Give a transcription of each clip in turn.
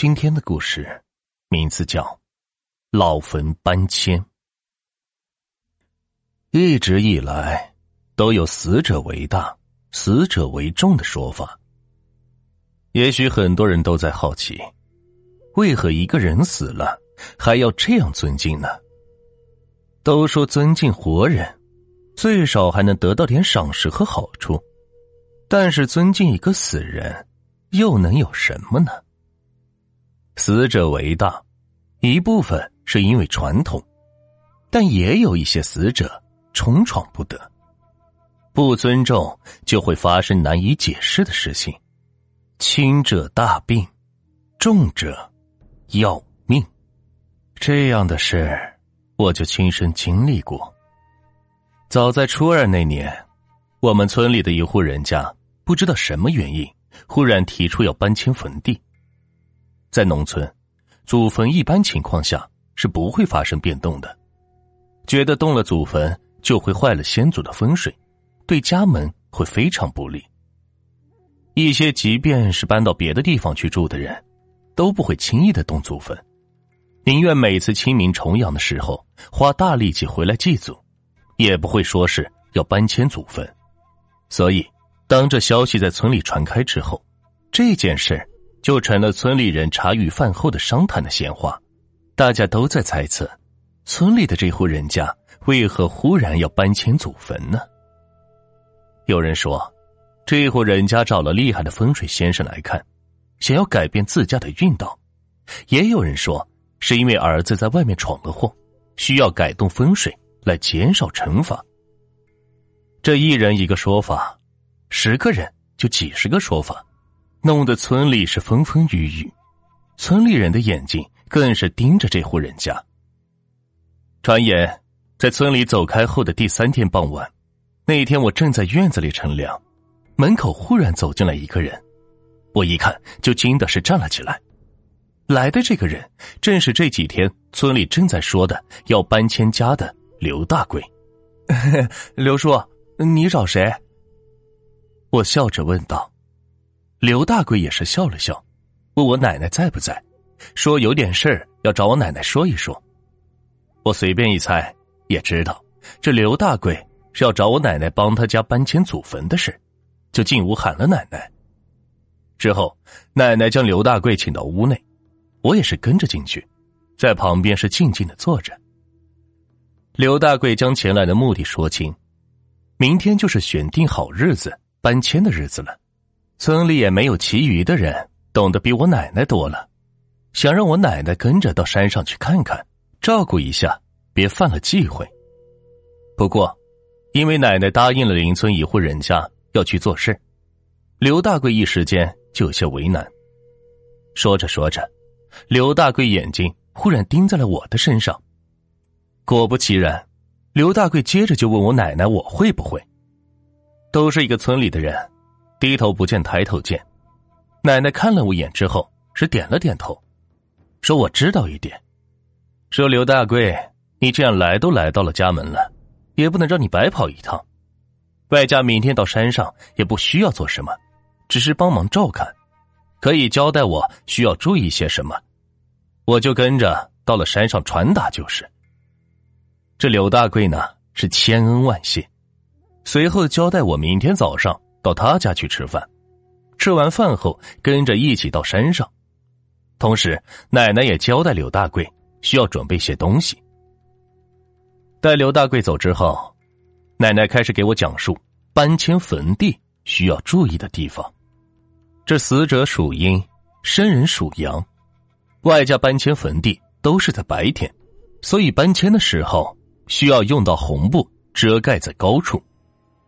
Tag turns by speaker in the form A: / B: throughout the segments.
A: 今天的故事名字叫《老坟搬迁》。一直以来都有“死者为大，死者为重”的说法。也许很多人都在好奇，为何一个人死了还要这样尊敬呢？都说尊敬活人，最少还能得到点赏识和好处，但是尊敬一个死人，又能有什么呢？死者为大，一部分是因为传统，但也有一些死者冲闯不得，不尊重就会发生难以解释的事情，轻者大病，重者要命。这样的事我就亲身经历过。早在初二那年，我们村里的一户人家不知道什么原因，忽然提出要搬迁坟地。在农村，祖坟一般情况下是不会发生变动的。觉得动了祖坟就会坏了先祖的风水，对家门会非常不利。一些即便是搬到别的地方去住的人，都不会轻易的动祖坟，宁愿每次清明重阳的时候花大力气回来祭祖，也不会说是要搬迁祖坟。所以，当这消息在村里传开之后，这件事就成了村里人茶余饭后的商谈的闲话，大家都在猜测，村里的这户人家为何忽然要搬迁祖坟呢？有人说，这户人家找了厉害的风水先生来看，想要改变自家的运道；也有人说，是因为儿子在外面闯了祸，需要改动风水来减少惩罚。这一人一个说法，十个人就几十个说法。弄得村里是风风雨雨，村里人的眼睛更是盯着这户人家。转眼在村里走开后的第三天傍晚，那一天我正在院子里乘凉，门口忽然走进来一个人，我一看就惊的是站了起来。来的这个人正是这几天村里正在说的要搬迁家的刘大贵。
B: 刘叔，你找谁？
A: 我笑着问道。刘大贵也是笑了笑，问我奶奶在不在，说有点事儿要找我奶奶说一说。我随便一猜，也知道这刘大贵是要找我奶奶帮他家搬迁祖坟的事，就进屋喊了奶奶。之后，奶奶将刘大贵请到屋内，我也是跟着进去，在旁边是静静的坐着。刘大贵将前来的目的说清，明天就是选定好日子搬迁的日子了。村里也没有其余的人懂得比我奶奶多了，想让我奶奶跟着到山上去看看，照顾一下，别犯了忌讳。不过，因为奶奶答应了邻村一户人家要去做事，刘大贵一时间就有些为难。说着说着，刘大贵眼睛忽然盯在了我的身上。果不其然，刘大贵接着就问我奶奶我会不会。都是一个村里的人。低头不见抬头见，奶奶看了我一眼之后，是点了点头，说：“我知道一点。”说：“刘大贵，你这样来都来到了家门了，也不能让你白跑一趟。外加明天到山上也不需要做什么，只是帮忙照看，可以交代我需要注意些什么，我就跟着到了山上传达就是。”这刘大贵呢是千恩万谢，随后交代我明天早上。到他家去吃饭，吃完饭后跟着一起到山上，同时奶奶也交代刘大贵需要准备些东西。待刘大贵走之后，奶奶开始给我讲述搬迁坟地需要注意的地方。这死者属阴，生人属阳，外加搬迁坟地都是在白天，所以搬迁的时候需要用到红布遮盖在高处，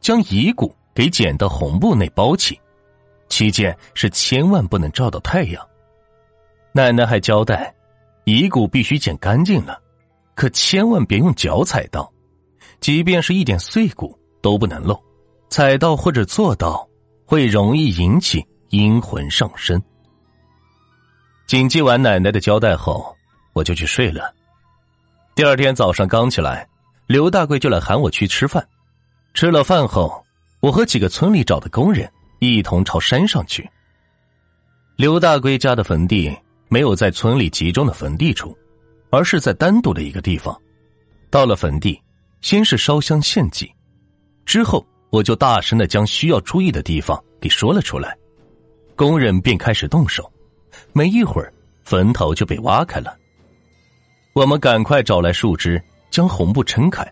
A: 将遗骨。给剪到红布内包起，期间是千万不能照到太阳。奶奶还交代，遗骨必须剪干净了，可千万别用脚踩到，即便是一点碎骨都不能漏，踩到或者做到会容易引起阴魂上身。谨记完奶奶的交代后，我就去睡了。第二天早上刚起来，刘大贵就来喊我去吃饭。吃了饭后。我和几个村里找的工人一同朝山上去。刘大贵家的坟地没有在村里集中的坟地处，而是在单独的一个地方。到了坟地，先是烧香献祭，之后我就大声的将需要注意的地方给说了出来，工人便开始动手。没一会儿，坟头就被挖开了。我们赶快找来树枝，将红布撑开，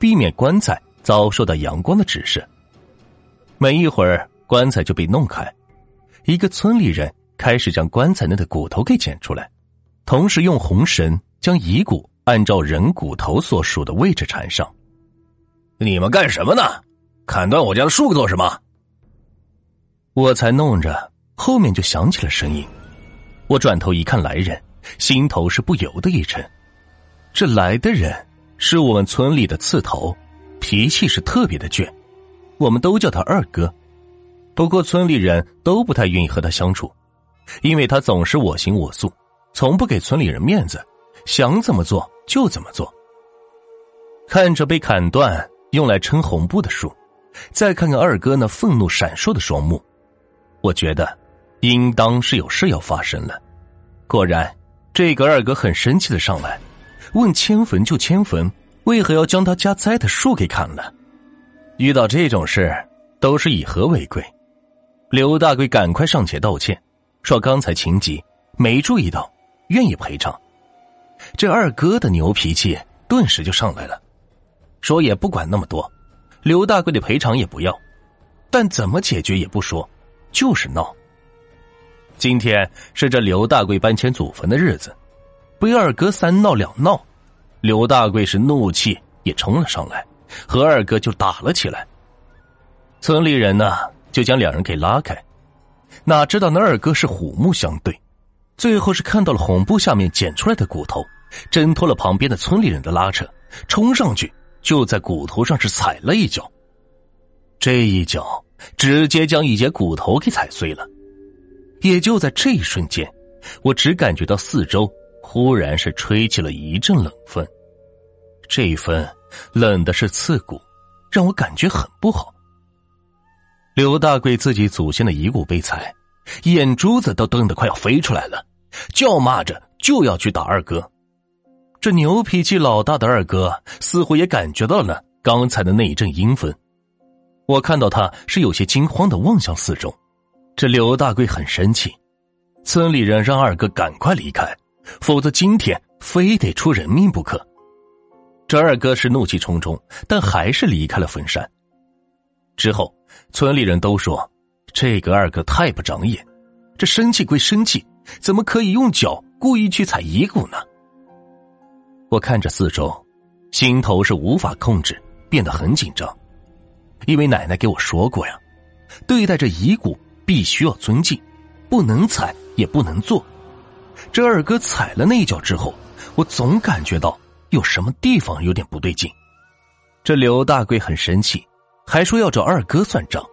A: 避免棺材遭受到阳光的直射。没一会儿，棺材就被弄开，一个村里人开始将棺材内的骨头给捡出来，同时用红绳将遗骨按照人骨头所属的位置缠上。
B: 你们干什么呢？砍断我家的树做什么？
A: 我才弄着，后面就响起了声音。我转头一看，来人，心头是不由得一沉。这来的人是我们村里的刺头，脾气是特别的倔，我们都叫他二哥。不过村里人都不太愿意和他相处，因为他总是我行我素，从不给村里人面子，想怎么做就怎么做。看着被砍断用来撑红布的树，再看看二哥那愤怒闪烁的双目，我觉得。应当是有事要发生了，果然，这个二哥很生气的上来，问：“迁坟就迁坟，为何要将他家栽的树给砍了？”遇到这种事，都是以和为贵。刘大贵赶快上前道歉，说刚才情急，没注意到，愿意赔偿。这二哥的牛脾气顿时就上来了，说也不管那么多，刘大贵的赔偿也不要，但怎么解决也不说，就是闹。今天是这刘大贵搬迁祖坟的日子，被二哥三闹两闹，刘大贵是怒气也冲了上来，和二哥就打了起来。村里人呢就将两人给拉开，哪知道那二哥是虎目相对，最后是看到了红布下面捡出来的骨头，挣脱了旁边的村里人的拉扯，冲上去就在骨头上是踩了一脚，这一脚直接将一截骨头给踩碎了。也就在这一瞬间，我只感觉到四周忽然是吹起了一阵冷风，这一风冷的是刺骨，让我感觉很不好。刘大贵自己祖先的遗骨被踩，眼珠子都瞪得快要飞出来了，叫骂着就要去打二哥。这牛脾气老大的二哥似乎也感觉到了刚才的那一阵阴风，我看到他是有些惊慌的望向四周。这刘大贵很生气，村里人让二哥赶快离开，否则今天非得出人命不可。这二哥是怒气冲冲，但还是离开了坟山。之后，村里人都说这个二哥太不长眼，这生气归生气，怎么可以用脚故意去踩遗骨呢？我看着四周，心头是无法控制，变得很紧张，因为奶奶给我说过呀，对待这遗骨。必须要尊敬，不能踩，也不能坐。这二哥踩了那一脚之后，我总感觉到有什么地方有点不对劲。这刘大贵很生气，还说要找二哥算账。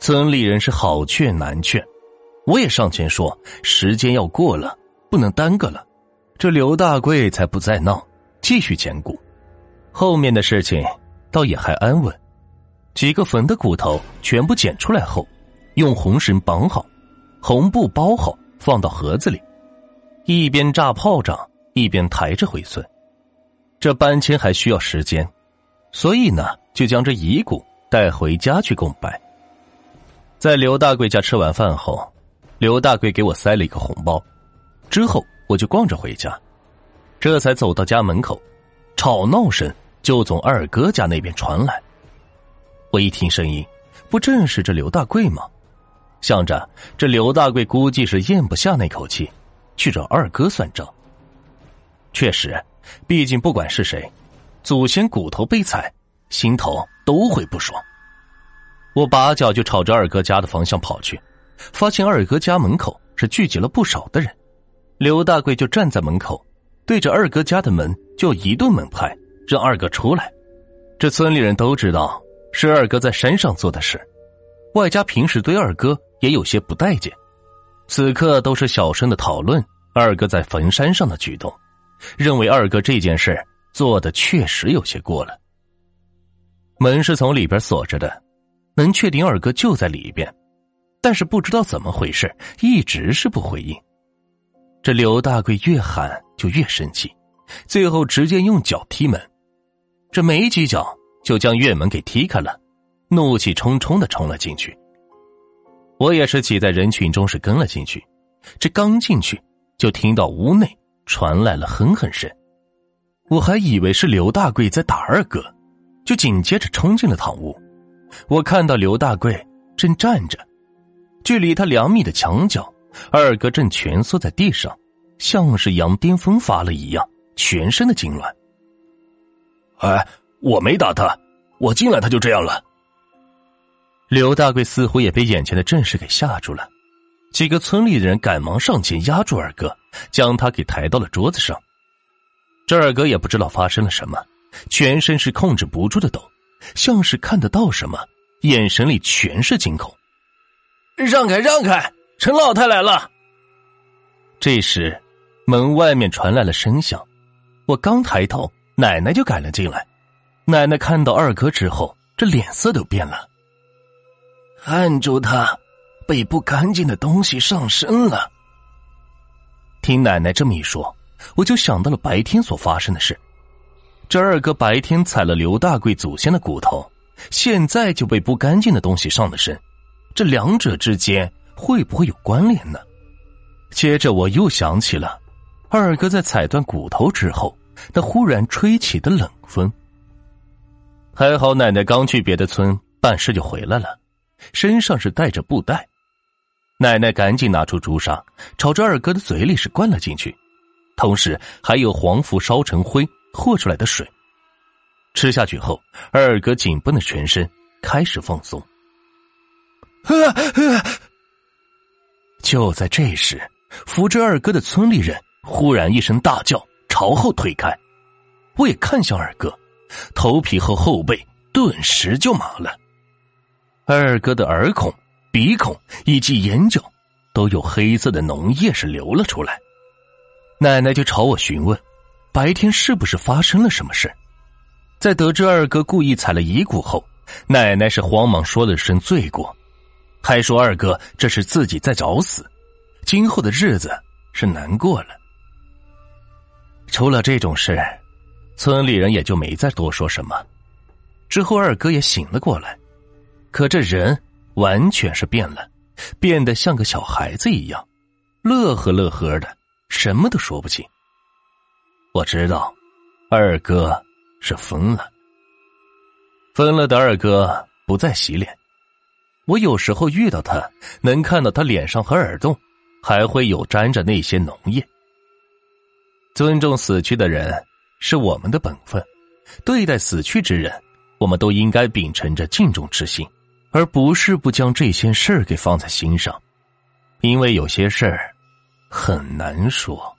A: 村里人是好劝难劝，我也上前说时间要过了，不能耽搁了。这刘大贵才不再闹，继续捡骨。后面的事情倒也还安稳，几个坟的骨头全部捡出来后。用红绳绑好，红布包好，放到盒子里，一边炸炮仗，一边抬着回村。这搬迁还需要时间，所以呢，就将这遗骨带回家去供拜。在刘大贵家吃完饭后，刘大贵给我塞了一个红包，之后我就逛着回家，这才走到家门口，吵闹声就从二哥家那边传来。我一听声音，不正是这刘大贵吗？想着这刘大贵估计是咽不下那口气，去找二哥算账。确实，毕竟不管是谁，祖先骨头被踩，心头都会不爽。我拔脚就朝着二哥家的方向跑去，发现二哥家门口是聚集了不少的人。刘大贵就站在门口，对着二哥家的门就一顿猛拍，让二哥出来。这村里人都知道是二哥在山上做的事，外加平时对二哥。也有些不待见，此刻都是小声的讨论二哥在坟山上的举动，认为二哥这件事做的确实有些过了。门是从里边锁着的，能确定二哥就在里边，但是不知道怎么回事，一直是不回应。这刘大贵越喊就越生气，最后直接用脚踢门，这没几脚就将院门给踢开了，怒气冲冲的冲了进去。我也是挤在人群中是跟了进去，这刚进去就听到屋内传来了哼哼声，我还以为是刘大贵在打二哥，就紧接着冲进了堂屋。我看到刘大贵正站着，距离他两米的墙角。二哥正蜷缩在地上，像是羊癫疯发了一样，全身的痉挛。
B: 哎，我没打他，我进来他就这样了。
A: 刘大贵似乎也被眼前的阵势给吓住了，几个村里的人赶忙上前压住二哥，将他给抬到了桌子上。这二哥也不知道发生了什么，全身是控制不住的抖，像是看得到什么，眼神里全是惊恐。
B: 让开，让开！陈老太来了。
A: 这时，门外面传来了声响，我刚抬头，奶奶就赶了进来。奶奶看到二哥之后，这脸色都变了。
B: 按住他，被不干净的东西上身了。
A: 听奶奶这么一说，我就想到了白天所发生的事。这二哥白天踩了刘大贵祖先的骨头，现在就被不干净的东西上了身，这两者之间。会不会有关联呢？接着我又想起了二哥在踩断骨头之后，那忽然吹起的冷风。还好奶奶刚去别的村办事就回来了，身上是带着布袋。奶奶赶紧拿出朱砂，朝着二哥的嘴里是灌了进去，同时还有黄符烧成灰和出来的水。吃下去后，二哥紧绷的全身开始放松。就在这时，扶着二哥的村里人忽然一声大叫，朝后退开。我也看向二哥，头皮和后背顿时就麻了。二哥的耳孔、鼻孔以及眼角都有黑色的脓液是流了出来。奶奶就朝我询问，白天是不是发生了什么事？在得知二哥故意踩了遗骨后，奶奶是慌忙说了声罪过。还说二哥这是自己在找死，今后的日子是难过了。出了这种事，村里人也就没再多说什么。之后二哥也醒了过来，可这人完全是变了，变得像个小孩子一样，乐呵乐呵的，什么都说不清。我知道，二哥是疯了。疯了的二哥不再洗脸。我有时候遇到他，能看到他脸上和耳洞，还会有沾着那些脓液。尊重死去的人是我们的本分，对待死去之人，我们都应该秉承着敬重之心，而不是不将这些事儿给放在心上，因为有些事儿很难说。